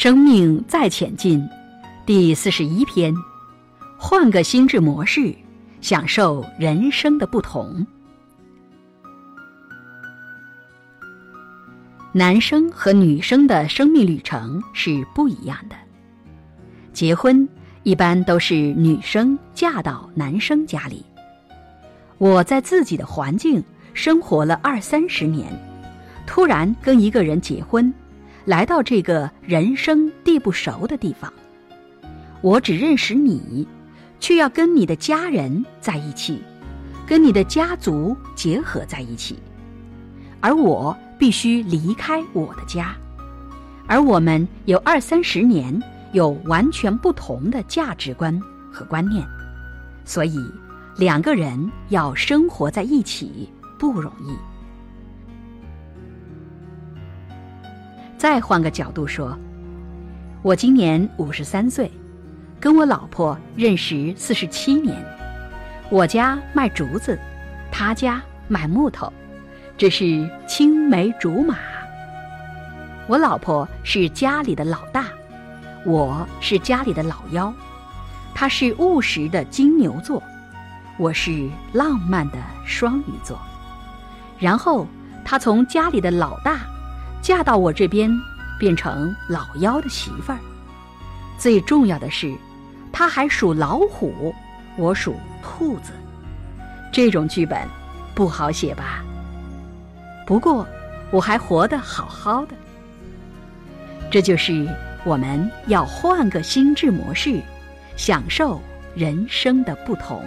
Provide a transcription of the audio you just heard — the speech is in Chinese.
生命再前进，第四十一篇，换个心智模式，享受人生的不同。男生和女生的生命旅程是不一样的。结婚一般都是女生嫁到男生家里。我在自己的环境生活了二三十年，突然跟一个人结婚。来到这个人生地不熟的地方，我只认识你，却要跟你的家人在一起，跟你的家族结合在一起，而我必须离开我的家，而我们有二三十年有完全不同的价值观和观念，所以两个人要生活在一起不容易。再换个角度说，我今年五十三岁，跟我老婆认识四十七年。我家卖竹子，他家卖木头，这是青梅竹马。我老婆是家里的老大，我是家里的老幺。她是务实的金牛座，我是浪漫的双鱼座。然后她从家里的老大。嫁到我这边，变成老幺的媳妇儿。最重要的是，她还属老虎，我属兔子。这种剧本不好写吧？不过我还活得好好的。这就是我们要换个心智模式，享受人生的不同。